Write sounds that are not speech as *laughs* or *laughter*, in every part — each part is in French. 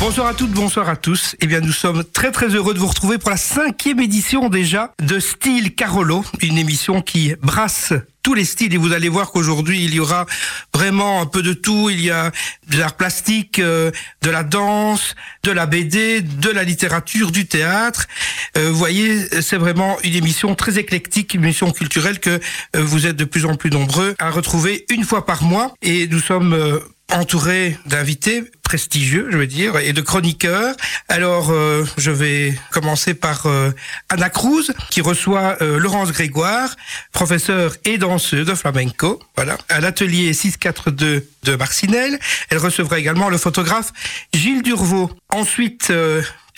Bonsoir à toutes, bonsoir à tous. Eh bien, nous sommes très très heureux de vous retrouver pour la cinquième édition déjà de Style Carolo, une émission qui brasse tous les styles et vous allez voir qu'aujourd'hui il y aura vraiment un peu de tout. Il y a de l'art plastique, euh, de la danse, de la BD, de la littérature, du théâtre. Euh, vous voyez, c'est vraiment une émission très éclectique, une émission culturelle que euh, vous êtes de plus en plus nombreux à retrouver une fois par mois et nous sommes entouré d'invités prestigieux, je veux dire, et de chroniqueurs. Alors, euh, je vais commencer par euh, Anna Cruz, qui reçoit euh, Laurence Grégoire, professeure et danseuse de flamenco, voilà, à l'atelier 642 de Marcinelle. Elle recevra également le photographe Gilles Durvaux. Ensuite,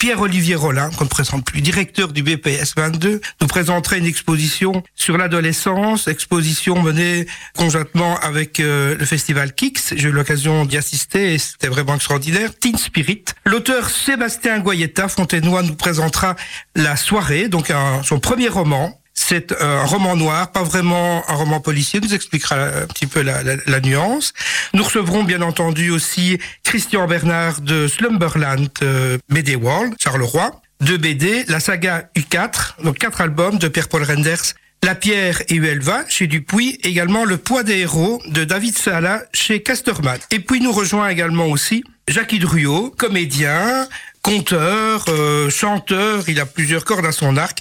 Pierre-Olivier Rollin, qu'on ne présente plus, directeur du BPS 22, nous présenterait une exposition sur l'adolescence, exposition menée conjointement avec euh, le festival Kix. J'ai eu l'occasion d'y assister et c'était vraiment extraordinaire. Teen Spirit. L'auteur Sébastien Goyetta Fontenoy nous présentera La soirée, donc son premier roman, c'est un roman noir, pas vraiment un roman policier. nous expliquera un petit peu la, nuance. Nous recevrons bien entendu aussi Christian Bernard de Slumberland euh, World, Charleroi, de BD, la saga U4, donc quatre albums de Pierre-Paul Renders, La Pierre et Uelva chez Dupuis, également Le poids des héros de David Sala chez Casterman. Et puis nous rejoint également aussi Jacques Druot, comédien, conteur, euh, chanteur, il a plusieurs cordes à son arc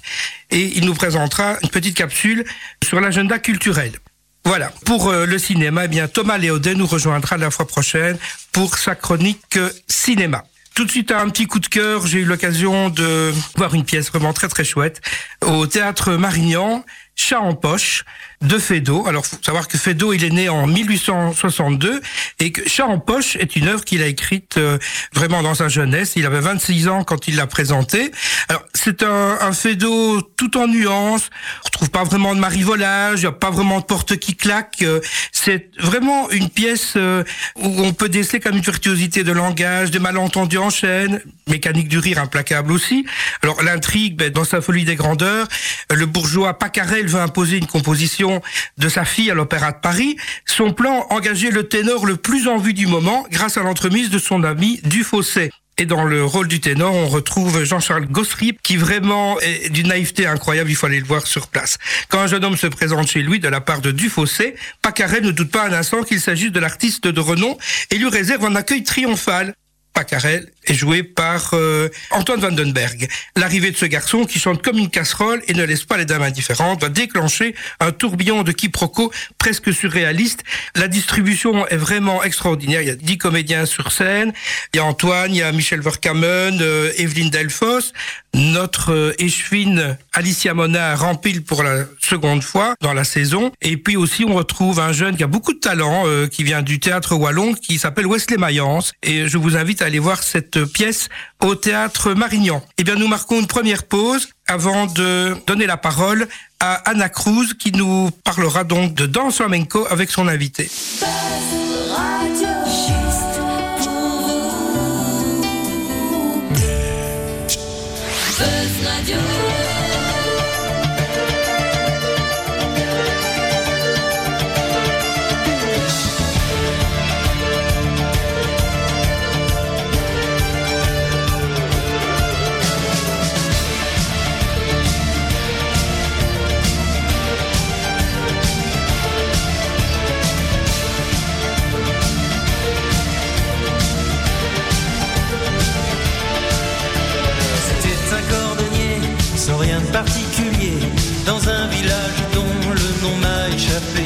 et il nous présentera une petite capsule sur l'agenda culturel. Voilà, pour euh, le cinéma, eh bien Thomas Léodet nous rejoindra la fois prochaine pour sa chronique cinéma. Tout de suite, un petit coup de cœur, j'ai eu l'occasion de voir une pièce vraiment très très chouette au théâtre Marignan, Chat en poche de Feydeau. Alors, faut savoir que Feydeau, il est né en 1862 et que Chat en poche est une œuvre qu'il a écrite euh, vraiment dans sa jeunesse. Il avait 26 ans quand il l'a présentée. Alors, c'est un, un Feydeau tout en nuances. On retrouve pas vraiment de marivolage, il n'y a pas vraiment de porte qui claque. Euh, c'est vraiment une pièce euh, où on peut déceler comme une virtuosité de langage, des malentendus en chaîne, mécanique du rire implacable aussi. Alors, l'intrigue, ben, dans sa folie des grandeurs, le bourgeois Pacarel veut imposer une composition de sa fille à l'Opéra de Paris, son plan engageait le ténor le plus en vue du moment grâce à l'entremise de son ami Dufausset. Et dans le rôle du ténor, on retrouve Jean-Charles Gossry, qui vraiment d'une naïveté incroyable, il faut aller le voir sur place. Quand un jeune homme se présente chez lui de la part de Dufausset, Pacarel ne doute pas un instant qu'il s'agisse de l'artiste de renom et lui réserve un accueil triomphal. Pacarel est joué par euh, Antoine Vandenberg. L'arrivée de ce garçon qui chante comme une casserole et ne laisse pas les dames indifférentes va déclencher un tourbillon de quiproquos presque surréaliste. La distribution est vraiment extraordinaire. Il y a dix comédiens sur scène. Il y a Antoine, il y a Michel Verkamen, euh, Evelyne Delfos, notre euh, échevine Alicia Mona rempile pour la seconde fois dans la saison. Et puis aussi, on retrouve un jeune qui a beaucoup de talent, euh, qui vient du théâtre wallon, qui s'appelle Wesley Mayence. Et je vous invite à aller voir cette pièce au théâtre Marignan. Eh bien, nous marquons une première pause avant de donner la parole à Anna Cruz, qui nous parlera donc de danse flamenco avec son invité. Dans un village dont le nom m'a échappé.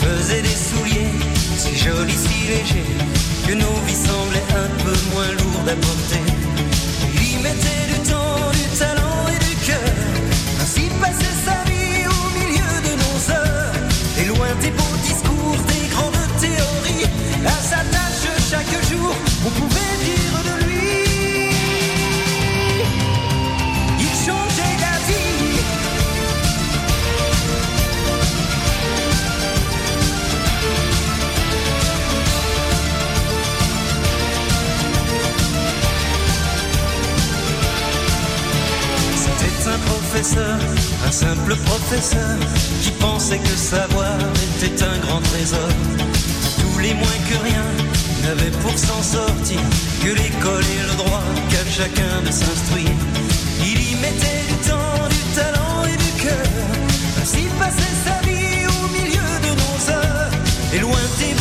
Faisait des souliers si jolis, si légers que nos vies semblaient un peu moins lourdes à porter. Un simple professeur qui pensait que savoir était un grand trésor. Tous les moins que rien, n'avait pour s'en sortir que l'école et le droit qu'à chacun de s'instruire. Il y mettait du temps, du talent et du cœur. Ainsi passait sa vie au milieu de nos heures. Et loin des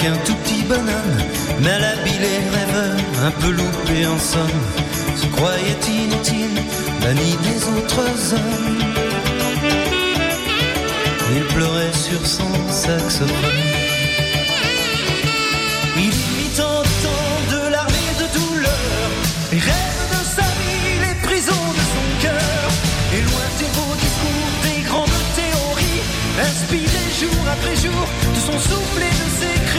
qu'un tout petit bonhomme, malhabile et rêveur, un peu loupé en somme, se croyait inutile, banni des autres hommes. Il pleurait sur son saxophone. Il mit en temps de larmes et de douleur, les rêves de sa vie, les prisons de son cœur, et loin des beaux discours, des grandes théories, inspiré jour après jour de son souffle et de ses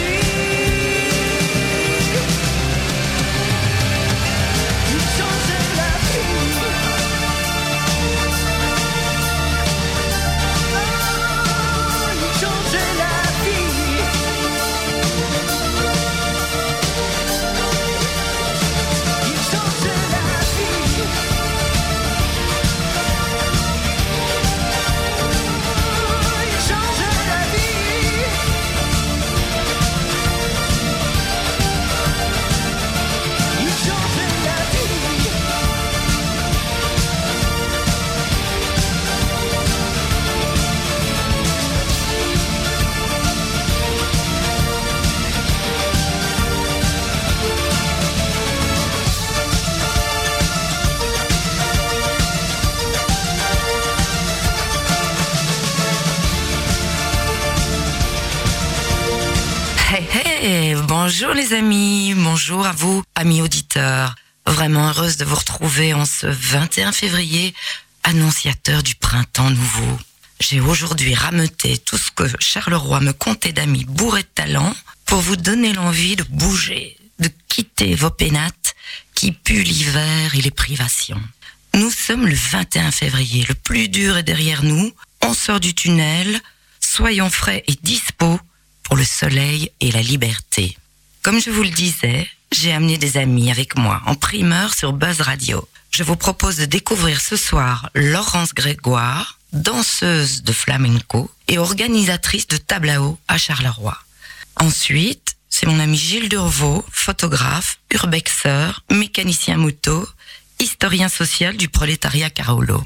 bonjour les amis, bonjour à vous, amis auditeurs. Vraiment heureuse de vous retrouver en ce 21 février, annonciateur du printemps nouveau. J'ai aujourd'hui rameuté tout ce que Charleroi me comptait d'amis bourrés de talent pour vous donner l'envie de bouger, de quitter vos pénates qui puent l'hiver et les privations. Nous sommes le 21 février, le plus dur est derrière nous, on sort du tunnel, soyons frais et dispos pour le soleil et la liberté. Comme je vous le disais, j'ai amené des amis avec moi en primeur sur Buzz Radio. Je vous propose de découvrir ce soir Laurence Grégoire, danseuse de flamenco et organisatrice de Tablao à Charleroi. Ensuite, c'est mon ami Gilles Durvaux, photographe, urbexeur, mécanicien moto, historien social du prolétariat Carolo.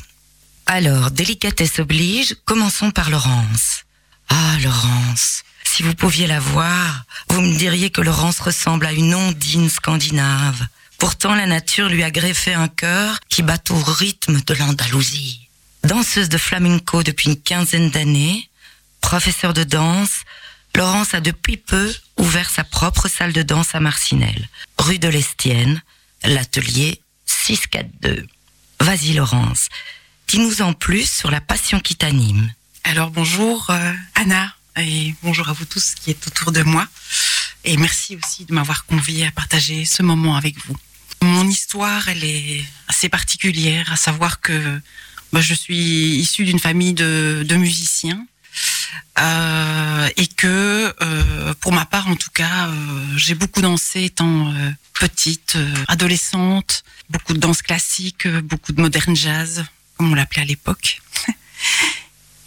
Alors, délicatesse oblige, commençons par Laurence. Ah, Laurence, si vous pouviez la voir, vous me diriez que Laurence ressemble à une ondine scandinave. Pourtant, la nature lui a greffé un cœur qui bat au rythme de l'Andalousie. Danseuse de flamenco depuis une quinzaine d'années, professeure de danse, Laurence a depuis peu ouvert sa propre salle de danse à Marcinelle, rue de l'Estienne, l'atelier 642. Vas-y Laurence, dis-nous en plus sur la passion qui t'anime. Alors bonjour euh, Anna et bonjour à vous tous qui êtes autour de moi. Et merci aussi de m'avoir convié à partager ce moment avec vous. Mon histoire, elle est assez particulière, à savoir que moi, je suis issue d'une famille de, musiciens. Euh, et que euh, pour ma part en tout cas euh, j'ai beaucoup dansé étant petite adolescente beaucoup de danse classique beaucoup de modern jazz comme on l'appelait à l'époque *laughs*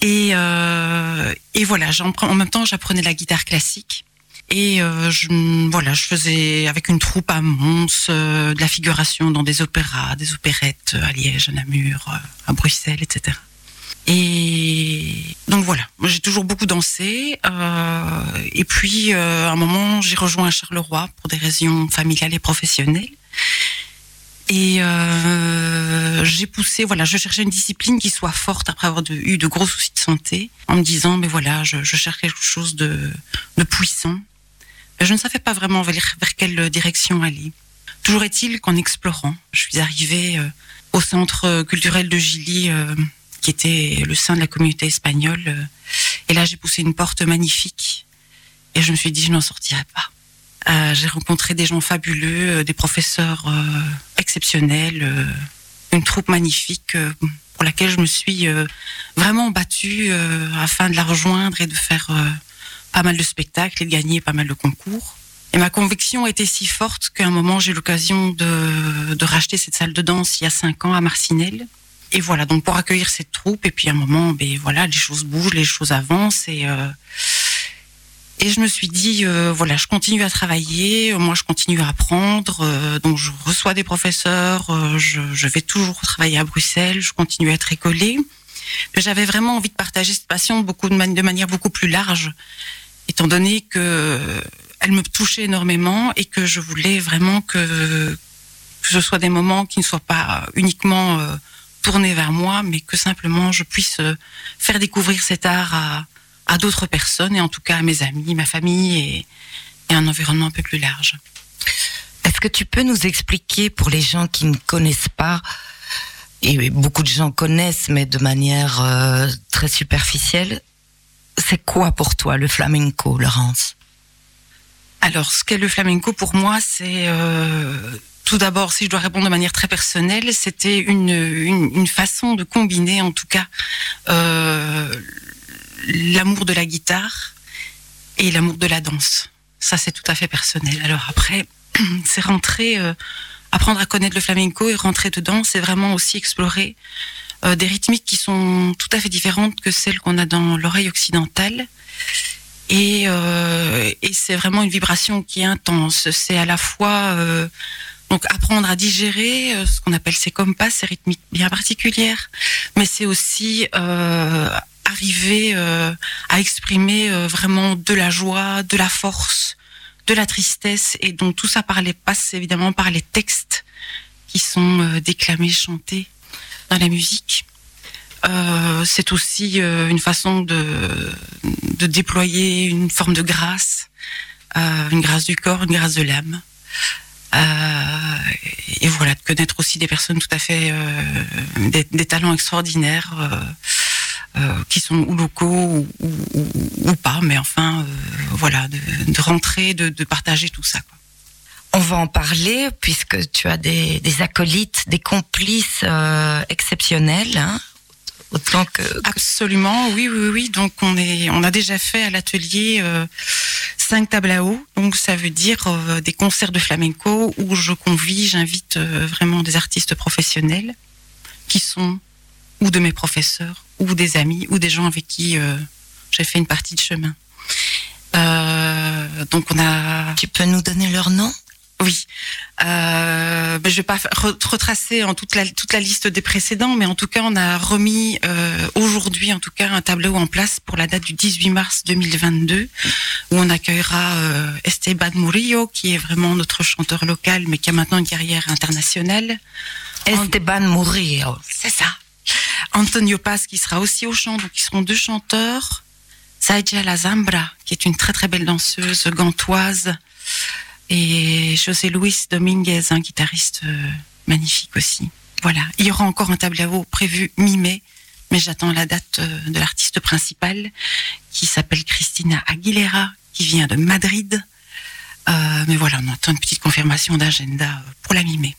et, euh, et voilà prends- en même temps j'apprenais la guitare classique et euh, je, voilà, je faisais avec une troupe à Mons euh, de la figuration dans des opéras, des opérettes euh, à Liège, à Namur, euh, à Bruxelles, etc. Et donc voilà, j'ai toujours beaucoup dansé. euh, et puis euh, à un moment, j'ai rejoint Charleroi pour des raisons familiales et professionnelles. Et euh, j'ai poussé, voilà, je cherchais une discipline qui soit forte après avoir eu de gros soucis de santé, en me disant, mais voilà, je, je cherche quelque chose de, de puissant, Je ne savais pas vraiment vers, quelle direction aller. Toujours est-il qu'en explorant, je suis arrivée euh, au centre culturel de Gilly, euh, qui était le sein de la communauté espagnole. Euh, et là, j'ai poussé une porte magnifique. Et je me suis dit, je n'en sortirai pas. J'ai rencontré des gens fabuleux, des professeurs exceptionnels, une troupe magnifique pour laquelle je me suis vraiment battue afin de la rejoindre et de faire pas mal de spectacles et de gagner pas mal de concours. Et ma conviction était si forte qu'à un moment, j'ai eu l'occasion de, racheter cette salle de danse il y a cinq ans à Marcinelle. Et voilà, donc pour accueillir cette troupe, et puis à un moment, ben voilà, les choses bougent, les choses avancent, et euh, et je me suis dit, euh, voilà, je continue à travailler, moi je continue à apprendre, euh, donc je reçois des professeurs, euh, je, je, vais toujours travailler à Bruxelles, je continue à être écolée. J'avais vraiment envie de partager cette passion beaucoup de, de manière beaucoup plus large, étant donné que elle me touchait énormément et que je voulais vraiment que, que ce soit des moments qui ne soient pas uniquement euh, tournés vers moi, mais que simplement je puisse euh, faire découvrir cet art à, à d'autres personnes et en tout cas à mes amis, ma famille et, et un environnement un peu plus large. Est-ce que tu peux nous expliquer pour les gens qui ne connaissent pas et beaucoup de gens connaissent, mais de manière euh, très superficielle. C'est quoi pour toi le flamenco, Laurence? Alors, ce qu'est le flamenco pour moi, c'est euh, tout d'abord, si je dois répondre de manière très personnelle, c'était une, une, une, façon de combiner, en tout cas, euh, l'amour de la guitare et l'amour de la danse. Ça, c'est tout à fait personnel. Alors après, *clears throat* c'est rentrer, euh, apprendre à connaître le flamenco et rentrer dedans, c'est vraiment aussi explorer euh, des rythmiques qui sont tout à fait différentes que celles qu'on a dans l'oreille occidentale et, euh, et c'est vraiment une vibration qui est intense. C'est à la fois donc apprendre à digérer ce qu'on appelle ces compas, ces rythmiques bien particulières, mais c'est aussi arriver euh, à exprimer euh, vraiment de la joie, de la force, de la tristesse, et donc tout ça par passe évidemment par les textes qui sont déclamés, chantés dans la musique. Euh, c'est aussi euh, une façon de, de déployer une forme de grâce, euh, une grâce du corps, une grâce de l'âme. et voilà, de connaître aussi des personnes tout à fait, des, talents extraordinaires. Qui sont ou locaux ou, ou, ou, pas, mais enfin, voilà, de, de rentrer, de, de, partager tout ça. Quoi. On va en parler puisque tu as des, des acolytes, des complices euh, exceptionnels. Hein autant que, absolument oui oui oui donc on est on a déjà fait à l'atelier euh, cinq tables à eau donc ça veut dire euh, des concerts de flamenco où je convie j'invite euh, vraiment des artistes professionnels qui sont ou de mes professeurs ou des amis ou des gens avec qui euh, j'ai fait une partie de chemin euh, donc on a tu peux nous donner leur nom? Oui, euh, ben je vais pas retracer en toute la toute la liste des précédents, mais en tout cas, on a remis euh, aujourd'hui, en tout cas, un tableau en place pour la date du 18 mars 2022, où on accueillera Esteban Murillo, qui est vraiment notre chanteur local, mais qui a maintenant une carrière internationale. Esteban Murillo, c'est ça. Antonio Paz, qui sera aussi au chant, donc ils seront deux chanteurs. Saïdja La Zambra, qui est une très très belle danseuse gantoise et José Luis Dominguez, un guitariste euh, magnifique aussi. Voilà, il y aura encore un tableau prévu mi-mai, mais j'attends la date euh, de l'artiste principale qui s'appelle Cristina Aguilera, qui vient de Madrid. Euh, mais voilà, on attend une petite confirmation d'agenda pour la mi-mai.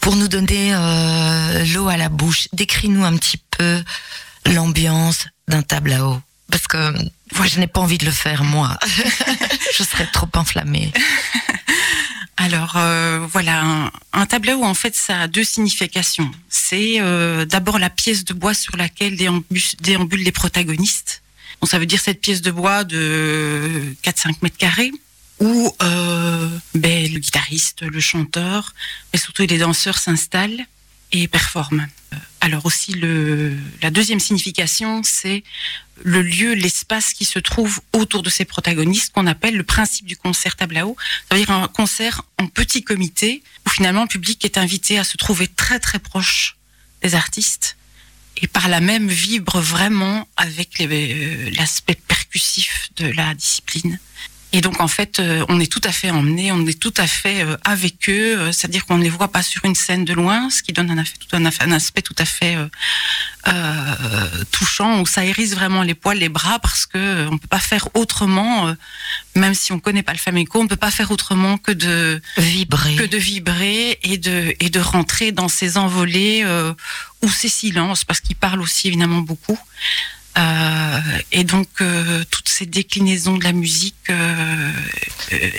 Pour nous donner euh, l'eau à la bouche, décris-nous un petit peu l'ambiance d'un tableau. Parce que moi, je n'ai pas envie de le faire, moi. *laughs* je serais trop enflammée. *laughs* Alors euh, voilà, un, tableau en fait ça a deux significations. C'est euh, d'abord la pièce de bois sur laquelle déambulent, les protagonistes. Donc ça veut dire cette pièce de bois de 4-5 mètres carrés où euh, ben, le guitariste, le chanteur, mais surtout les danseurs s'installent et performent. Alors aussi le, la deuxième signification, c'est le lieu, l'espace qui se trouve autour de ces protagonistes, qu'on appelle le principe du concert tablao. Ça veut dire un concert en petit comité, où finalement le public est invité à se trouver très très proche des artistes, et par là même vibre vraiment avec l'aspect percussif de la discipline. Et donc en fait, euh, on est tout à fait emmené, on est tout à fait euh, avec eux, euh, c'est-à-dire qu'on ne les voit pas sur une scène de loin, ce qui donne un, aspect tout, un, un aspect tout à fait touchant, où ça hérisse vraiment les poils, les bras, parce que on peut pas faire autrement, même si on connaît pas le flamenco, on ne peut pas faire autrement que de vibrer, que de vibrer et de et de rentrer dans ces envolées ou ces silences, parce qu'ils parlent aussi évidemment beaucoup. Euh, et donc euh, toutes ces déclinaisons de la musique euh,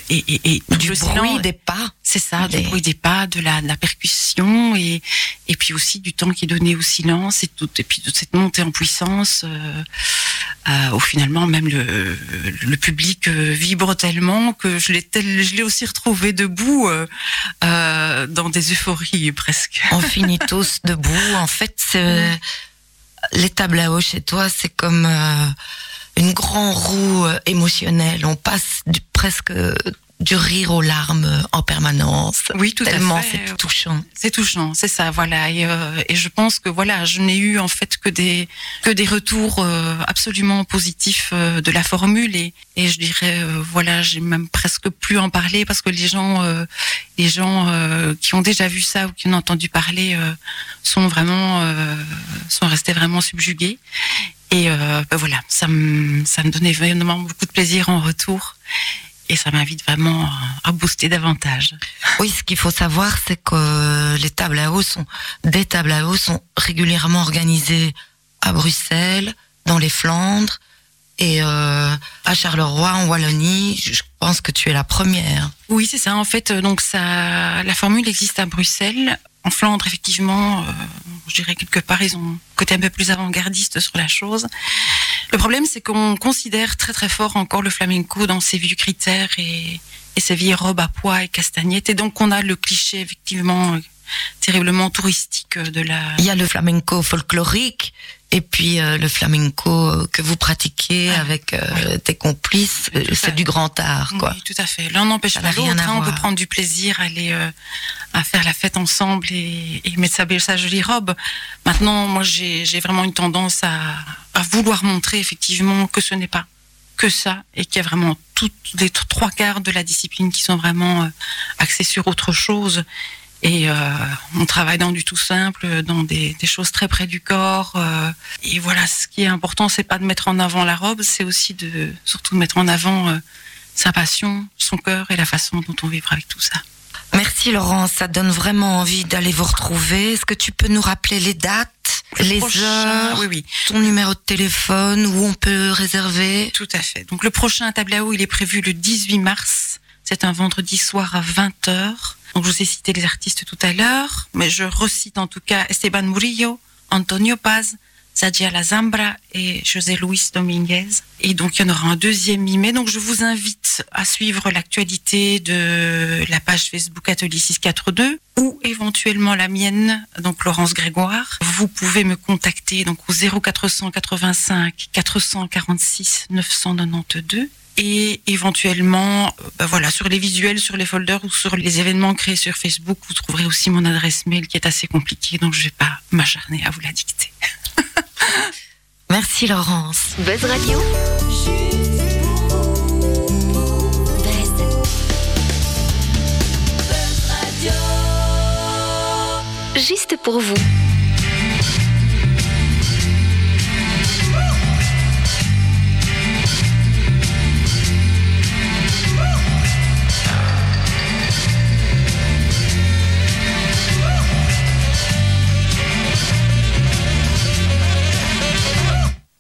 et, et, et, du bruit des pas, c'est ça, du bruit des pas, de la, de la, percussion et, et puis aussi du temps qui est donné au silence et tout et puis toute cette montée en puissance où finalement même le, le public vibre tellement que je l'ai je l'ai aussi retrouvé debout dans des euphories presque. On finit tous *laughs* debout. En fait, c'est les tables à eau chez toi, c'est comme euh, une grande roue euh, émotionnelle. On passe du, presque du rire aux larmes en permanence. Oui, tout Tellement à fait. c'est touchant. C'est touchant, c'est ça, voilà. Et, euh, et, je pense que voilà, je n'ai eu en fait que des que des retours euh, absolument positifs euh, de la formule et, et je dirais euh, voilà, j'ai même presque plus en parler parce que les gens euh, les gens qui ont déjà vu ça ou qui ont entendu parler sont vraiment sont restés vraiment subjugués. Et ben voilà, ça me ça me donnait vraiment beaucoup de plaisir en retour et ça m'invite vraiment à booster davantage. Oui, ce qu'il faut savoir, c'est que les tables à eau sont, des tables à eau sont régulièrement organisées à Bruxelles, dans les Flandres et euh, à Charleroi, en Wallonie. Je pense que tu es la première. Oui, c'est ça. En fait, donc ça, la formule existe à Bruxelles. En Flandre, effectivement, euh, je dirais quelque part, ils ont un côté un peu plus avant-gardiste sur la chose. Le problème, c'est qu'on considère très très fort encore le flamenco dans ses vieux critères et, ses vieilles robes à pois et castagnettes. Et donc, on a le cliché, effectivement, terriblement touristique de la... Il y a le flamenco folklorique et puis euh, le flamenco que vous pratiquez ah, avec euh, oui. tes complices, c'est du grand art, quoi. Oui, tout à fait. L'un n'empêche pas l'autre. Hein, on peut prendre du plaisir à aller euh, à faire la fête ensemble et, et mettre sa, belle, sa jolie robe. Maintenant, moi, j'ai vraiment une tendance à, à vouloir montrer effectivement que ce n'est pas que ça et qu'il y a vraiment toutes les trois quarts de la discipline qui sont vraiment euh, axés sur autre chose et euh, on travaille dans du tout simple, dans des, des choses très près du corps. Euh, et voilà, ce qui est important, c'est pas de mettre en avant la robe, c'est aussi de surtout de mettre en avant euh, sa passion, son cœur et la façon dont on vivra avec tout ça. Merci Laurence, ça donne vraiment envie d'aller vous retrouver. Est-ce que tu peux nous rappeler les dates, Le les prochain- heures, oui, oui. ton numéro de téléphone, où on peut réserver? Tout à fait. Donc le prochain tableau, il est prévu le 18 mars. C'est un vendredi soir à 20h. Donc je vous ai cité les artistes tout à l'heure, mais je recite en tout cas Esteban Murillo, Antonio Paz, Zadia La Zambra et José Luis Dominguez. Et donc il y en aura un deuxième mi-mai. Donc je vous invite à suivre l'actualité de la page Facebook Atelier 642 ou éventuellement la mienne, donc Laurence Grégoire. Vous pouvez me contacter donc au 0485 446 992 et éventuellement, euh, bah voilà, sur les visuels, sur les folders ou sur les événements créés sur Facebook, vous trouverez aussi mon adresse mail qui est assez compliquée, donc je vais pas m'acharner à vous la dicter. *laughs* Merci Laurence. Buzz Radio. Buzz. Juste pour vous.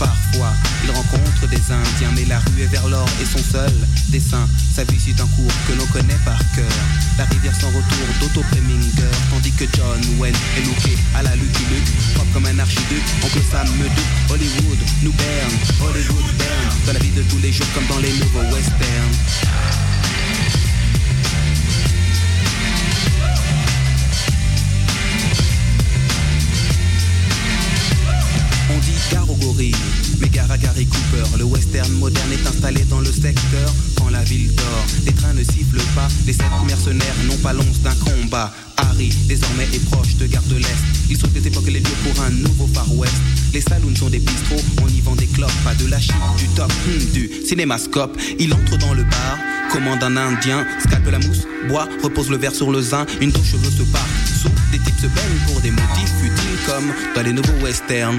Parfois, il rencontre des Indiens, mais la rue est vers l'or et son seul dessin. Sa vie suit un cours que l'on connaît par cœur. La rivière sans retour d'Otto Preminger, tandis que John Wayne est looké à la Lucky Luke, propre comme un archiduc. Oncle Sam me doute, Hollywood nous berne, Hollywood berne. Dans la vie de tous les jours comme dans les nouveaux westerns. Gare au favoris. Megara Gary Cooper, le western moderne est installé dans le secteur quand la ville dort. Les trains ne sifflent pas, les sept mercenaires n'ont pas l'once d'un combat. Harry, désormais est proche de Gare de l'Est. Il souhaite des époques les lieux pour un nouveau Far West. Les saloons sont des bistrots, on y vend des clopes, pas de la chip, du top, hmm, du cinémascope. Il entre dans le bar, commande un indien, scalpe la mousse, boit, repose le verre sur le zin, une douche cheveux se part. Sous, des types se baignent pour des motifs futiles comme dans les nouveaux westerns.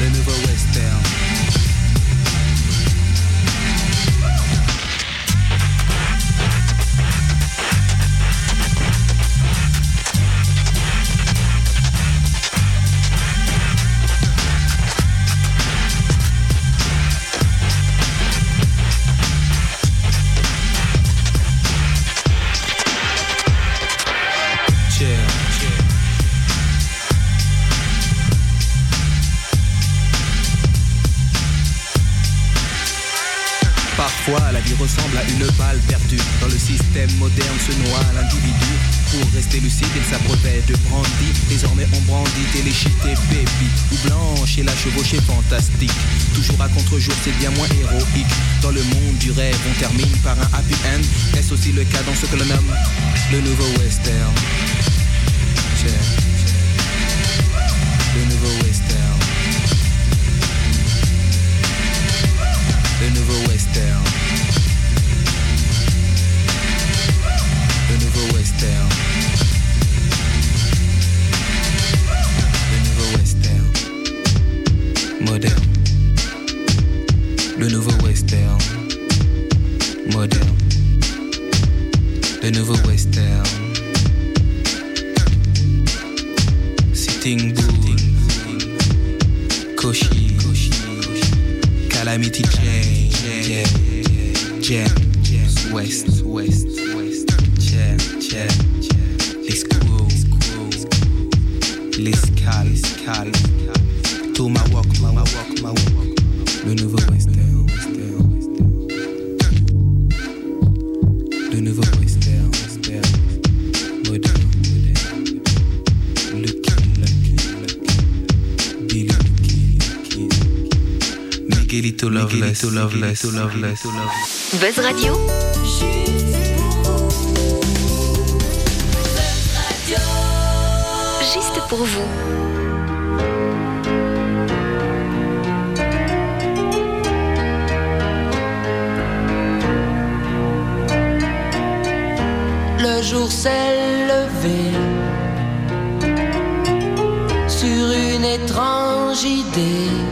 Le nouveau western. Système moderne se noie l'individu. Pour rester lucide, il s'abreuvait de brandy. Désormais, on brandit téléchité baby. Ou blanche et la chevauchée fantastique. Toujours à contre-jour, c'est bien moins héroïque. Dans le monde du rêve, on termine par un happy end. Est-ce aussi le cas dans ce que l'on nomme le nouveau western? Le nouveau western. Le nouveau western. Moderne. Le nouveau western. Sitting Bull. Koshi. Calamity Loveless. Miguelito Loveless. Loveless. Loveless. Buzz Radio, juste pour vous. Le jour s'est levé sur une étrange idée.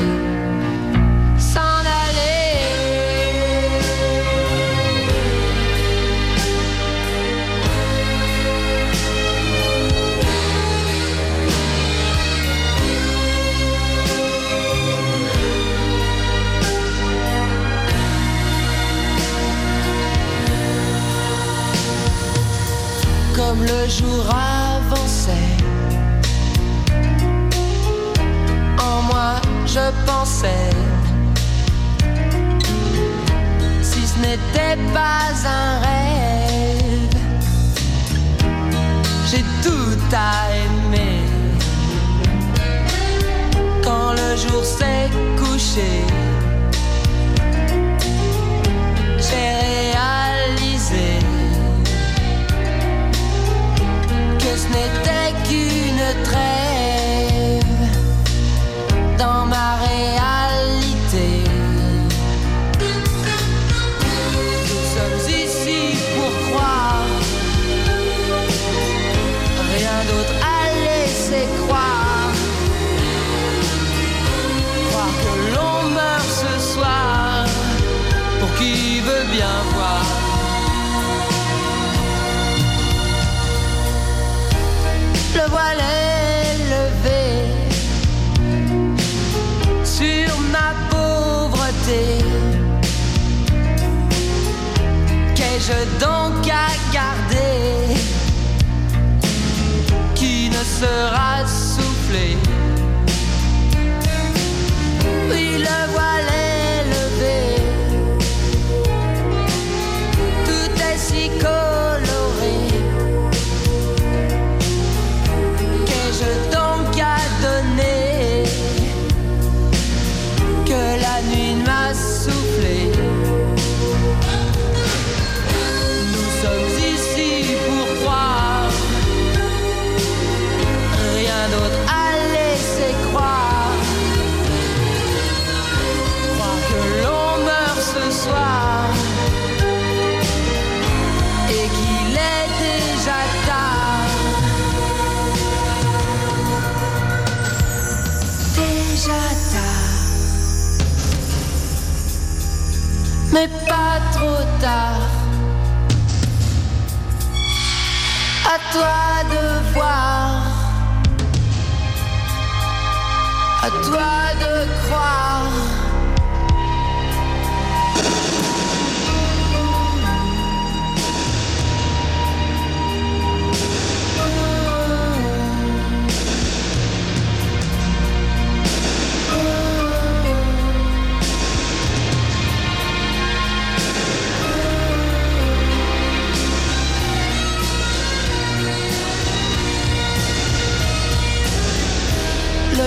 le jour avançait. En moi, je pensais, si ce n'était pas un rêve, j'ai tout à aimer. Quand le jour s'est couché, qu'une Qu'ai-je donc à garder qui ne sera À toi de voir. À toi de croire.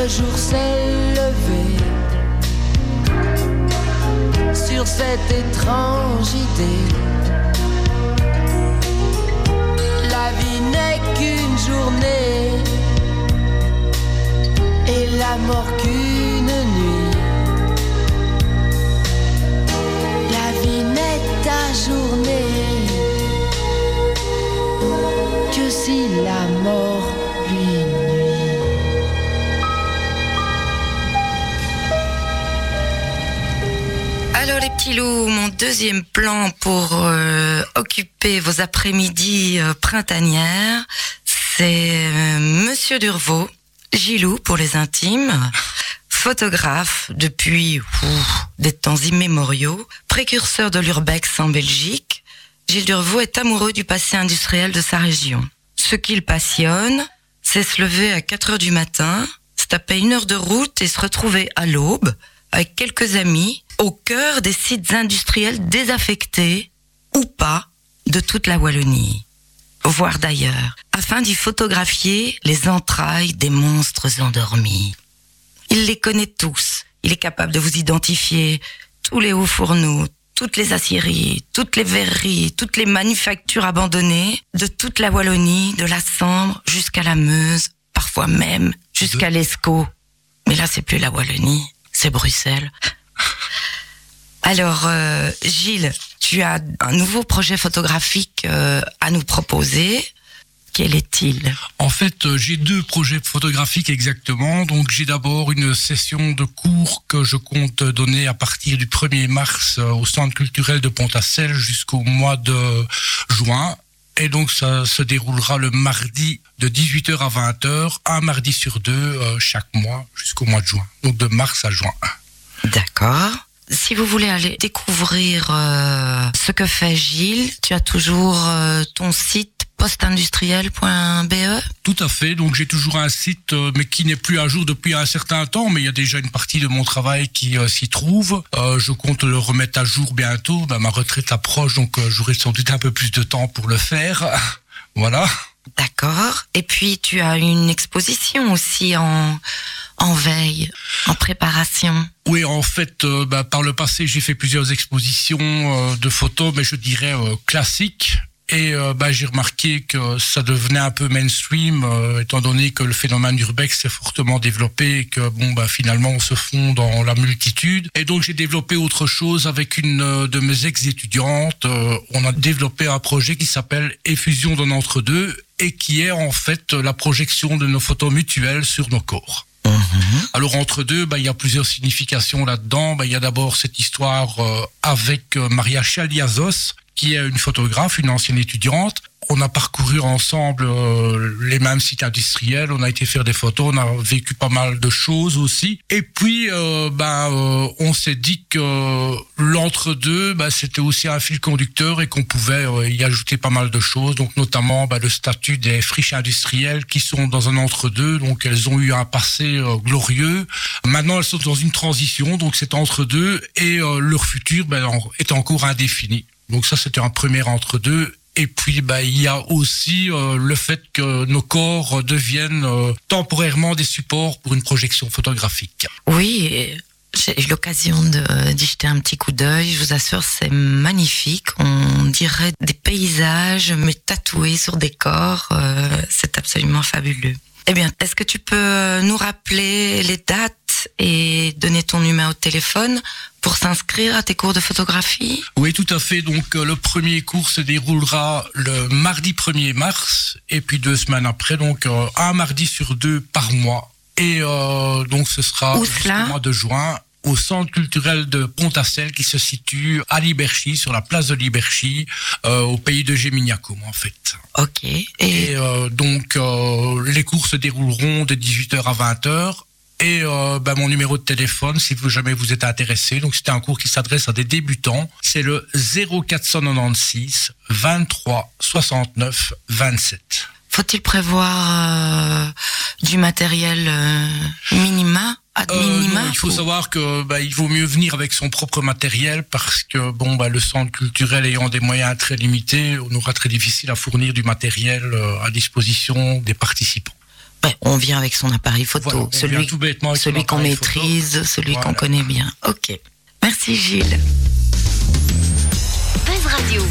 Jour s'est levé sur cette étrange idée. La vie n'est qu'une journée et la mort qu'une nuit. La vie n'est ta journée que si la mort Loups, mon deuxième plan pour euh, occuper vos après-midi euh, printanières, c'est euh, Monsieur Durvaux, Gilou pour les intimes, photographe depuis des temps immémoriaux, précurseur de l'urbex en Belgique. Gilles Durvaux est amoureux du passé industriel de sa région. Ce qu'il passionne, c'est se lever à 4 heures du matin, se taper une heure de route et se retrouver à l'aube avec quelques amis au cœur des sites industriels désaffectés ou pas de toute la Wallonie, voire d'ailleurs, afin d'y photographier les entrailles des monstres endormis. Il les connaît tous. Il est capable de vous identifier tous les hauts fourneaux, toutes les aciéries, toutes les verreries, toutes les manufactures abandonnées de toute la Wallonie, de la Sambre jusqu'à la Meuse, parfois même jusqu'à l'Escaut. Mais là, c'est plus la Wallonie, c'est Bruxelles. *laughs* Alors, euh, Gilles, tu as un nouveau projet photographique euh, à nous proposer. Quel est-il? En fait, euh, j'ai deux projets photographiques exactement. Donc, j'ai d'abord une session de cours que je compte donner à partir du 1er mars au Centre culturel de Pontacelle jusqu'au mois de juin. Et donc, ça se déroulera le mardi de 18h à 20h, un mardi sur deux chaque mois jusqu'au mois de juin. Donc, de mars à juin. D'accord. Si vous voulez aller découvrir euh, ce que fait Gilles, tu as toujours euh, ton site postindustriel.be Tout à fait. Donc j'ai toujours un site, euh, mais qui n'est plus à jour depuis un certain temps, mais il y a déjà une partie de mon travail qui euh, s'y trouve. Euh, je compte le remettre à jour bientôt. Ben, ma retraite approche, donc j'aurai sans doute un peu plus de temps pour le faire. *laughs* voilà. D'accord. Et puis tu as une exposition aussi en en veille, en préparation. Oui, en fait, euh, bah, par le passé, j'ai fait plusieurs expositions euh, de photos, mais je dirais euh, classiques. Et bah, j'ai remarqué que ça devenait un peu mainstream, étant donné que le phénomène urbex s'est fortement développé et que bon bah finalement on se fond dans la multitude. Et donc j'ai développé autre chose avec une de mes ex-étudiantes. on a développé un projet qui s'appelle Effusion d'un entre-deux et qui est en fait la projection de nos photos mutuelles sur nos corps. Mhm. Alors entre deux, bah, il y a plusieurs significations là-dedans. Bah, il y a d'abord cette histoire euh, avec euh, Maria Chaliazos, qui est une photographe, une ancienne étudiante, on a parcouru ensemble euh, les mêmes sites industriels, on a été faire des photos, on a vécu pas mal de choses aussi. Et puis, euh, ben, euh, on s'est dit que l'entre-deux, ben, c'était aussi un fil conducteur et qu'on pouvait y ajouter pas mal de choses, donc notamment ben, le statut des friches industrielles qui sont dans un entre-deux, donc elles ont eu un passé glorieux. Maintenant, elles sont dans une transition, donc c'est entre-deux et leur futur ben, est encore indéfini. Donc ça, c'était un premier entre-deux et puis, bah, il y a aussi euh, le fait que nos corps deviennent euh, temporairement des supports pour une projection photographique. Oui, j'ai eu l'occasion d'y jeter un petit coup d'œil. Je vous assure, c'est magnifique. On dirait des paysages, mais tatoués sur des corps. Euh, c'est absolument fabuleux. Eh bien, est-ce que tu peux nous rappeler les dates et donner ton numéro de téléphone pour s'inscrire à tes cours de photographie Oui, tout à fait. Donc, euh, le premier cours se déroulera le mardi 1er mars et puis deux semaines après, donc euh, un mardi sur deux par mois. Et euh, donc, ce sera le mois de juin au centre culturel de Pontassel qui se situe à Liberchy, sur la place de Liberchy, euh, au pays de Géminiacum en fait. Ok. Et, euh, donc euh, les cours se dérouleront de 18h à 20h. Et bah, mon numéro de téléphone, si vous jamais vous êtes intéressé, donc c'était un cours qui s'adresse à des débutants, c'est le 0496 23 69 27. Faut-il prévoir du matériel minima euh, il faut savoir que bah, il vaut mieux venir avec son propre matériel parce que bon bah le centre culturel ayant des moyens très limités, on aura très difficile à fournir du matériel euh, à disposition des participants. On vient avec son appareil photo, celui, celui qu'on maîtrise, celui qu'on connaît bien. Ok. Merci Gilles. Buzz Radio.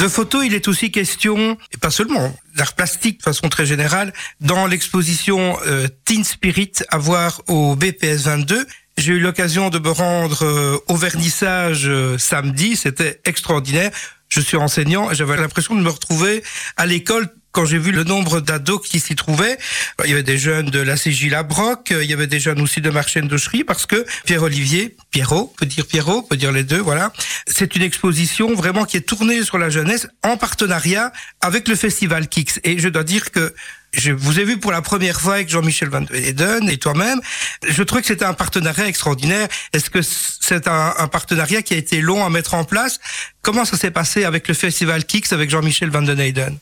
De photos, il est aussi question, et pas seulement, d'art plastique de façon très générale, dans l'exposition euh, Teen Spirit à voir au BPS 22. J'ai eu l'occasion de me rendre euh, au vernissage euh, samedi, c'était extraordinaire. Je suis enseignant et j'avais l'impression de me retrouver à l'école quand j'ai vu le nombre d'ados qui s'y trouvaient, il y avait des jeunes de la CJ Labroc, il y avait des jeunes aussi de Marchaine d'Auchery, parce que Pierre-Olivier, Pierrot, peut dire Pierrot, peut dire les deux, voilà. C'est une exposition vraiment qui est tournée sur la jeunesse en partenariat avec le festival Kix. Et je dois dire que je vous ai vu pour la première fois avec Jean-Michel Van Eden et toi-même. Je trouvais que c'était un partenariat extraordinaire. Est-ce que c'est un, un, partenariat qui a été long à mettre en place? Comment ça s'est passé avec le festival Kix avec Jean-Michel Van Den Eyden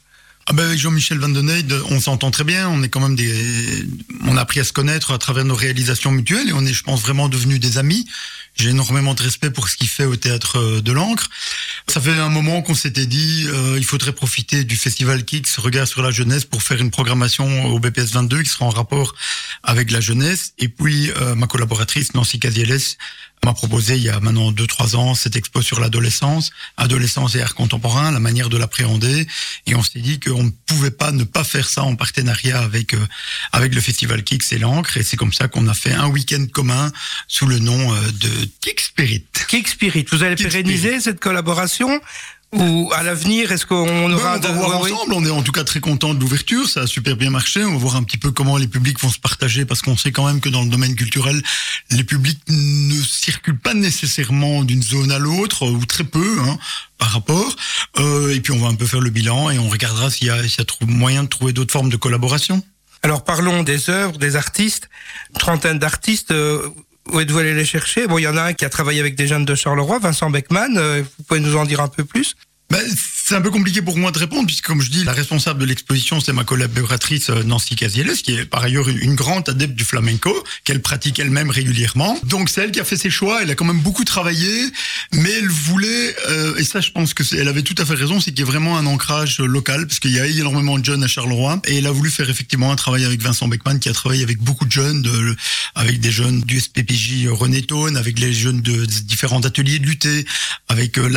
ah ben avec Jean-Michel Van Den Eyde, on s'entend très bien. On est quand même des, on a appris à se connaître à travers nos réalisations mutuelles et on est, je pense, vraiment devenus des amis. J'ai énormément de respect pour ce qu'il fait au théâtre de l'Ancre. Ça fait un moment qu'on s'était dit, euh, il faudrait profiter du festival Kix, Regard sur la jeunesse, pour faire une programmation au BPS 22 qui sera en rapport avec la jeunesse. Et puis euh, ma collaboratrice Nancy Cazieles m'a proposé il y a maintenant deux trois ans cette expo sur l'adolescence, adolescence et art contemporain, la manière de l'appréhender. Et on s'est dit qu'on ne pouvait pas ne pas faire ça en partenariat avec euh, avec le festival Kix et l'Ancre. Et c'est comme ça qu'on a fait un week-end commun sous le nom euh, de Kick Spirit. Kick Spirit. Vous allez Kick pérenniser Spirit. cette collaboration ou à l'avenir, est-ce qu'on aura Ben, on va voir oui, ensemble. On est en tout cas très content de l'ouverture. Ça a super bien marché. On va voir un petit peu comment les publics vont se partager parce qu'on sait quand même que dans le domaine culturel, les publics ne circulent pas nécessairement d'une zone à l'autre ou très peu hein, par rapport. Euh, et puis on va un peu faire le bilan et on regardera s'il y a, s'il y a trou- moyen de trouver d'autres formes de collaboration. Alors parlons des œuvres, des artistes. Une trentaine d'artistes. euh, où êtes-vous allé les chercher? Bon, il y en a un qui a travaillé avec des jeunes de Charleroi, Vincent Beckman. euh, vous pouvez nous en dire un peu plus? Ben, C'est un peu compliqué pour moi de répondre, puisque comme je dis, la responsable de l'exposition, c'est ma collaboratrice euh, Nancy Casieles, qui est par ailleurs une grande adepte du flamenco, qu'elle pratique elle-même régulièrement. Donc c'est elle qui a fait ses choix, elle a quand même beaucoup travaillé, mais elle voulait, euh, et ça je pense que elle avait tout à fait raison, c'est qu'il y a vraiment un ancrage local, parce qu'il y a énormément de jeunes à Charleroi, et elle a voulu faire effectivement un travail avec Vincent Beckman, qui a travaillé avec beaucoup de jeunes, de, avec des jeunes du SPPJ René Tone, avec les jeunes de différents ateliers de lutter, avec euh,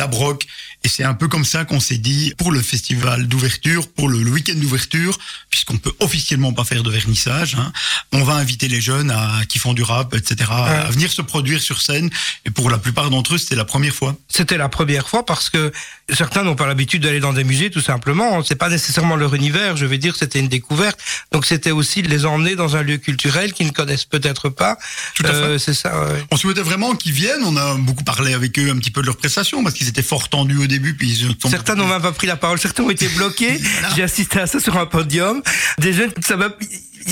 et c'est un peu comme ça qu'on s'est dit, pour le festival d'ouverture, pour le, le week-end d'ouverture, puisqu'on peut officiellement pas faire de vernissage, hein, on va inviter les jeunes à, qui font du rap, etc., à venir se produire sur scène. Et pour la plupart d'entre eux, c'était la première fois. C'était la première fois parce que certains n'ont pas l'habitude d'aller dans des musées, tout simplement. C'est pas nécessairement leur univers. Je veux dire, c'était une découverte. Donc c'était aussi de les emmener dans un lieu culturel qu'ils ne connaissent peut-être pas. Tout à fait. Euh, c'est ça. ouais. On souhaitait vraiment qu'ils viennent. On a beaucoup parlé avec eux un petit peu de leurs prestations parce qu'ils étaient fort tendus au début. Puis ils sont Certains n'ont même pas pris la parole, certains ont été bloqués. *laughs* J'ai assisté à ça sur un podium. Des jeunes, ça m'a-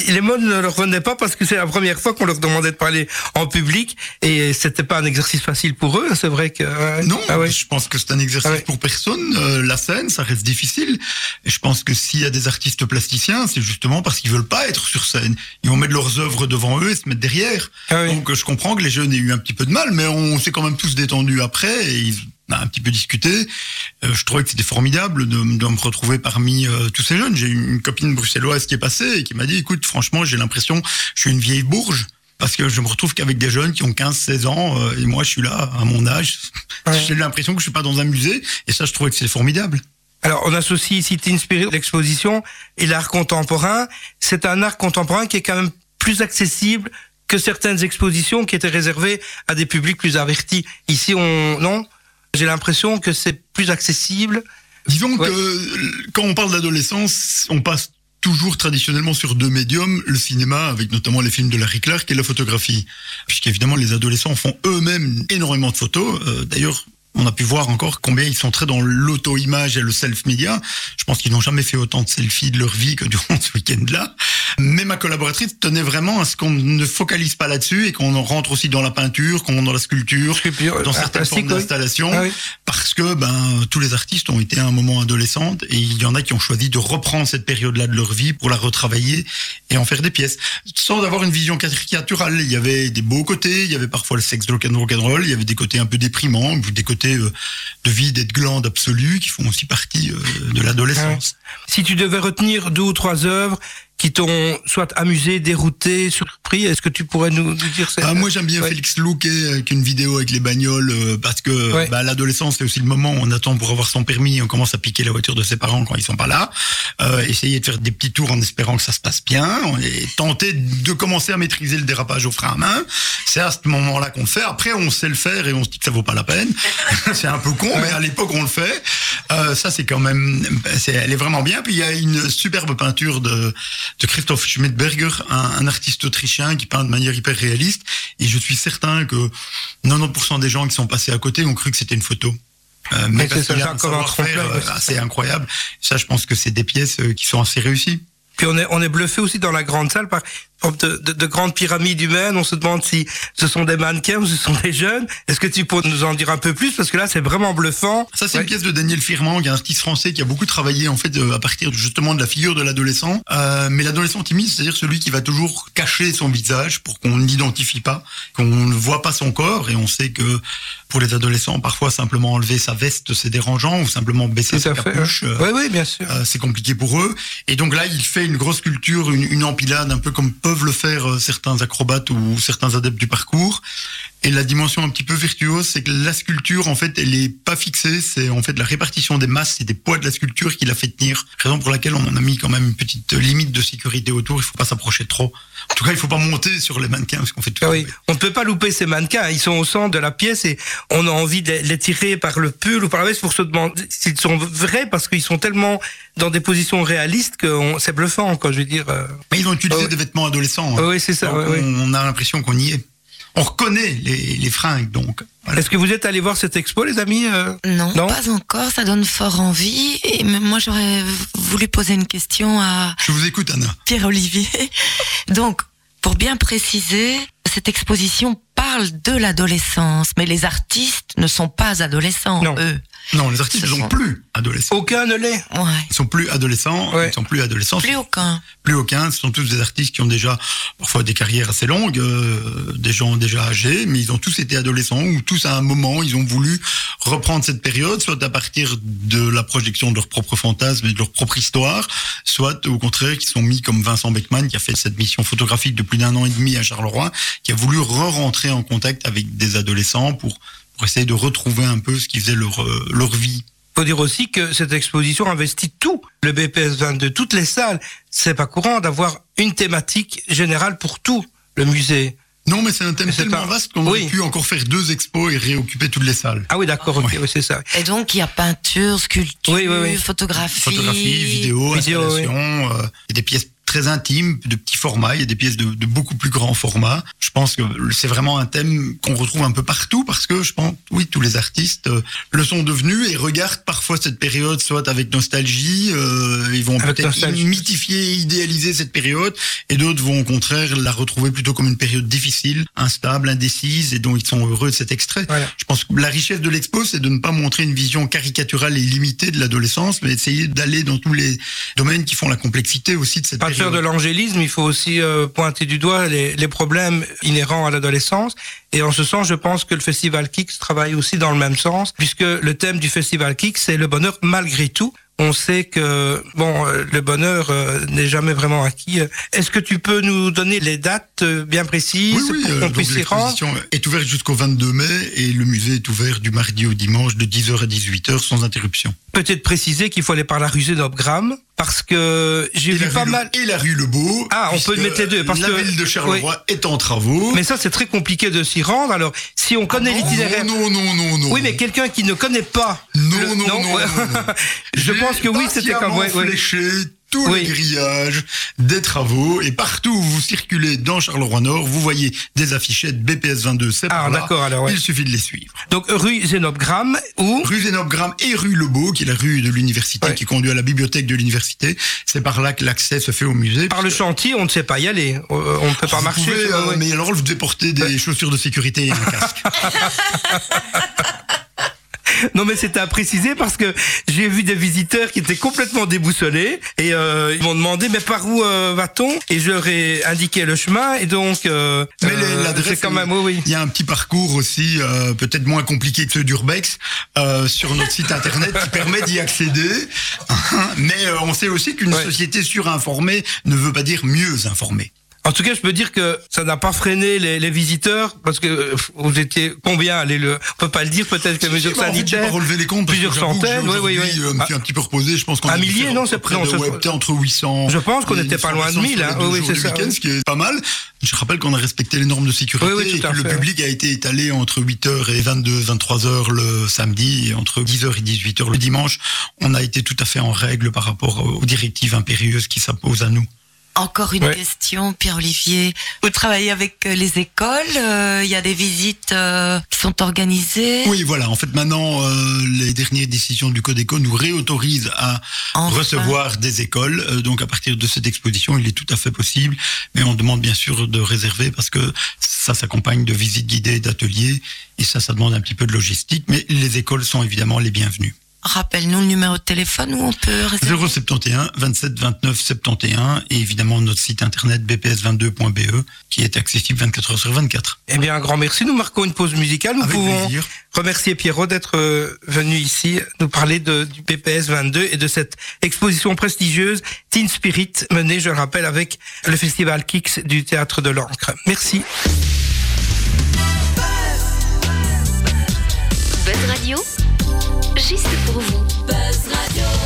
les mots ne leur venaient pas parce que c'est la première fois qu'on leur demandait de parler en public et c'était pas un exercice facile pour eux. C'est vrai que ouais. Non, Ah ouais. je pense que c'est un exercice Ah ouais. pour personne. Euh, la scène, ça reste difficile. Et je pense que s'il y a des artistes plasticiens, c'est justement parce qu'ils veulent pas être sur scène. Ils vont mettre leurs œuvres devant eux et se mettre derrière. Ah. Donc euh, je comprends que les jeunes aient eu un petit peu de mal, mais on s'est quand même tous détendus après et ils a un petit peu discuté. Euh, je trouvais que c'était formidable de, de me retrouver parmi euh, tous ces jeunes. J'ai une copine bruxelloise qui est passée et qui m'a dit, écoute, franchement, j'ai l'impression que je suis une vieille bourge. Parce que je me retrouve qu'avec des jeunes qui ont 15-16 ans, euh, et moi je suis là, à mon âge. Ouais. *laughs* J'ai l'impression que je suis pas dans un musée, et ça je trouvais que c'est formidable. Alors, on associe ici Teen Spirit, l'exposition et l'art contemporain. C'est un art contemporain qui est quand même plus accessible que certaines expositions qui étaient réservées à des publics plus avertis. Ici, on, non? J'ai l'impression que c'est plus accessible. Disons Ouais. que euh, quand on parle d'adolescence, on passe toujours traditionnellement sur deux médiums, le cinéma, avec notamment les films de Larry Clark, et la photographie. Puisqu'évidemment, les adolescents font eux-mêmes énormément de photos. Euh, D'ailleurs, on a pu voir encore combien ils sont très dans l'auto-image et le self-media. Je pense qu'ils n'ont jamais fait autant de selfies de leur vie que durant ce week-end-là. Mais ma collaboratrice tenait vraiment à ce qu'on ne focalise pas là-dessus et qu'on rentre aussi dans la peinture, qu'on dans la sculpture, Sculpture, dans certaines plastique, formes d'installation Ah oui. parce que ben tous les artistes ont été à un moment adolescentes et il y en a qui ont choisi de reprendre cette période-là de leur vie pour la retravailler et en faire des pièces sans avoir une vision caricaturale. Il y avait des beaux côtés, il y avait parfois le sexe de rock and roll, il y avait des côtés un peu déprimants, des côtés euh, de vide et de glande absolue qui font aussi partie euh, de l'adolescence. Si tu devais retenir deux ou trois œuvres qui t'ont soit amusé, dérouté, surpris, est-ce que tu pourrais nous, dire ça? Ah, moi j'aime bien Ouais. Félix Louquet avec une vidéo avec les bagnoles euh, parce que Ouais. bah, l'adolescence c'est aussi le moment où on attend pour avoir son permis, on commence à piquer la voiture de ses parents quand ils sont pas là, euh, essayer de faire des petits tours en espérant que ça se passe bien et tenter de commencer à maîtriser le dérapage au frein à main. C'est à ce moment-là qu'on le fait. Après on sait le faire et on se dit que ça vaut pas la peine. *laughs* c'est un peu con, mais à l'époque on le fait. Euh, ça c'est quand même, c'est, elle est vraiment bien. Puis il y a une superbe peinture de, de Christoph Schmidberger, un, un artiste autrichien qui peint de manière hyper réaliste. Et je suis certain que 90% des gens qui sont passés à côté ont cru que c'était une photo. Euh, Mais c'est ça, comme un euh, c'est incroyable. Ça, je pense que c'est des pièces euh, qui sont assez réussies. Puis on est, on est bluffé aussi dans la grande salle par de, de, de grandes pyramides humaines. On se demande si ce sont des mannequins ou ce sont des jeunes. Est-ce que tu peux nous en dire un peu plus? Parce que là, c'est vraiment bluffant. Ça, c'est Ouais. une pièce de Daniel Firman, qui est un artiste français qui a beaucoup travaillé en fait euh, à partir justement de la figure de l'adolescent. Euh, mais l'adolescent timide, c'est-à-dire celui qui va toujours cacher son visage pour qu'on n'identifie pas, qu'on ne voit pas son corps. Et on sait que pour les adolescents, parfois simplement enlever sa veste, c'est dérangeant, ou simplement baisser sa capuche. euh, Oui, oui, bien sûr. euh, c'est compliqué pour eux. Et donc là, il fait une grosse sculpture, une, une empilade, un peu comme peuvent le faire euh, certains acrobates ou certains adeptes du parcours. Et la dimension un petit peu virtuose, c'est que la sculpture, en fait, elle est pas fixée. C'est en fait la répartition des masses et des poids de la sculpture qui la fait tenir. Raison pour laquelle on en a mis quand même une petite limite de sécurité autour. Il faut pas s'approcher trop. En tout cas, il faut pas monter sur les mannequins parce qu'on fait tout. Ah oui, on ne peut pas louper ces mannequins. Ils sont au centre de la pièce et on a envie de les- tirer par le pull ou par la veste pour se demander s'ils sont vrais parce qu'ils sont tellement dans des positions réalistes que c'est bluffant, quoi. Je veux dire. euh. Mais ils ont utilisé Ah des vêtements adolescents. hein. Oui, c'est ça. Oui. on, on a l'impression qu'on y est. On reconnaît les, les fringues, donc. Voilà. Est-ce que vous êtes allés voir cette expo, les amis euh Non, Non pas encore. Ça donne fort envie. Et moi, j'aurais voulu poser une question à Je vous écoute, Anna. Pierre-Olivier. *laughs* Donc, pour bien préciser, cette exposition parle de l'adolescence, mais les artistes ne sont pas adolescents, Non. eux. Non, les artistes ne sont sont- plus adolescents. Aucun ne l'est. Ouais. Ils sont plus adolescents, Ouais. ils sont plus adolescents. Plus aucun. plus aucun. Ce sont tous des artistes qui ont déjà parfois des carrières assez longues, euh, des gens déjà âgés, mais ils ont tous été adolescents ou tous à un moment ils ont voulu reprendre cette période, soit à partir de la projection de leur propre fantasme et de leur propre histoire, soit au contraire qui sont mis comme Vincent Beckman qui a fait cette mission photographique de plus d'un an et demi à Charleroi, qui a voulu re-rentrer en contact avec des adolescents pour pour essayer de retrouver un peu ce qui faisait leur euh, leur vie. faut dire aussi que cette exposition investit tout. Le BPS 22, toutes les salles. C'est pas courant d'avoir une thématique générale pour tout le musée. Non, mais c'est un thème tellement un- vaste qu'on Oui. aurait pu encore faire deux expos et réoccuper toutes les salles. Ah oui, d'accord, ok, Ouais. oui, c'est ça. Et donc, il y a peinture, sculpture, Oui, oui, oui. photographie. photographie, vidéo, Vidéo, installation, euh, des pièces très intimes, de petits formats, il y a des pièces de, de beaucoup plus grand format. Je pense que c'est vraiment un thème qu'on retrouve un peu partout parce que je pense, oui, tous les artistes euh, le sont devenus et regardent parfois cette période soit avec nostalgie, euh, ils vont peut-être mythifier, idéaliser cette période et d'autres vont au contraire la retrouver plutôt comme une période difficile, instable, indécise et dont ils sont heureux de cet extrait. Voilà. Je pense que la richesse de l'expo, c'est de ne pas montrer une vision caricaturale et limitée de l'adolescence, mais essayer d'aller dans tous les domaines qui font la complexité aussi de cette Pas de faire de l'angélisme, il faut aussi euh, pointer du doigt les, les problèmes inhérents à l'adolescence. Et en ce sens, je pense que le Festival Kicks travaille aussi dans le même sens, puisque le thème du Festival Kicks, c'est le bonheur malgré tout. On sait que bon, euh, le bonheur euh, n'est jamais vraiment acquis. Est-ce que tu peux nous donner les dates euh, bien précises Oui, oui, pour qu'on puisse y rendre? est ouverte jusqu'au 22 mai et le musée est ouvert du mardi au dimanche de 10h à 18h sans interruption. Peut-être préciser qu'il faut aller par la rue Zénobgram, parce que j'ai vu pas Le- mal. Et la rue Lebeau. Ah, on peut mettre les deux, parce la que- ville de Charleroi est en travaux. Mais ça, c'est très compliqué de s'y rendre. Alors, si on connaît l'itinéraire. Ah Non, non, non, non. Oui, mais quelqu'un qui ne connaît pas. Non, le- non, non, ouais. non, non. *laughs* Je pense que oui, c'était comme. ouais, ouais. fléché tous Oui. les grillages des travaux et partout où vous circulez dans Charleroi-Nord, vous voyez des affichettes BPS 22, c'est Ah, d'accord, alors, ouais. Il suffit de les suivre. Donc, rue Zénobgram, ou. Rue Zénobgram et rue Lebeau, qui est la rue de l'université Ouais. qui conduit à la bibliothèque de l'université. C'est par là que l'accès se fait au musée. Par le chantier, on ne sait pas y aller. Euh, On ne peut pas Vous marcher. pouvez, euh, ouais. Mais alors, vous devez porter des chaussures de sécurité et un *laughs* casque. *laughs* Non, mais c'était à préciser parce que j'ai vu des visiteurs qui étaient complètement déboussolés et euh, ils m'ont demandé mais par où euh, va-t-on? Et je leur ai indiqué le chemin et donc. euh, Mais euh, l'adresse, quand même oui, oui. il y a un petit parcours aussi, euh, peut-être moins compliqué que ceux d'Urbex, euh, sur notre site internet qui permet d'y accéder. *laughs* Mais on sait aussi qu'une Ouais. société surinformée ne veut pas dire mieux informée. En tout cas, je peux dire que ça n'a pas freiné les, les visiteurs parce que vous étiez combien Allez, le, on peut pas le dire peut-être que les mesures Bah, sanitaires. pas relevé les comptes. plusieurs centaines, oui, oui, oui. euh, me suis Ah. un petit peu reposé. Je pense qu'on Un millier, non, c'est près ouais, peut-être entre 800. Je pense qu'on n'était pas loin de 900 1000, sur hein. Oui, c'est ça, ce qui est pas mal. Je rappelle qu'on a respecté les normes de sécurité Oui, oui, tout et que le public a été étalé entre 8h et 22, 23h le samedi et entre 10h et 18h le dimanche. On a été tout à fait en règle par rapport aux directives impérieuses qui s'imposent à nous. Encore une Ouais. question, Pierre-Olivier. Vous travaillez avec euh, les écoles euh, Il y a des visites euh, qui sont organisées? Oui, voilà. En fait, maintenant, euh, les dernières décisions du Codeco nous réautorisent à Enfin. recevoir des écoles. Euh, donc, à partir de cette exposition, il est tout à fait possible. Mais on demande bien sûr de réserver parce que ça s'accompagne de visites guidées, d'ateliers. Et ça, ça demande un petit peu de logistique. Mais les écoles sont évidemment les bienvenues. Rappelle-nous le numéro de téléphone où on peut réserver. 071 27 29 71 et évidemment notre site internet bps22.be E qui est accessible 24 heures sur 24. Eh bien, un grand merci. Nous marquons une pause musicale. Nous Avec pouvons plaisir. remercier Pierrot d'être euh, venu ici nous parler de, du PPS 22 et de cette exposition prestigieuse Teen Spirit menée, je le rappelle, avec le festival Kicks du Théâtre de l'Ancre. Merci. Buzz Radio, juste pour vous. Buzz Radio.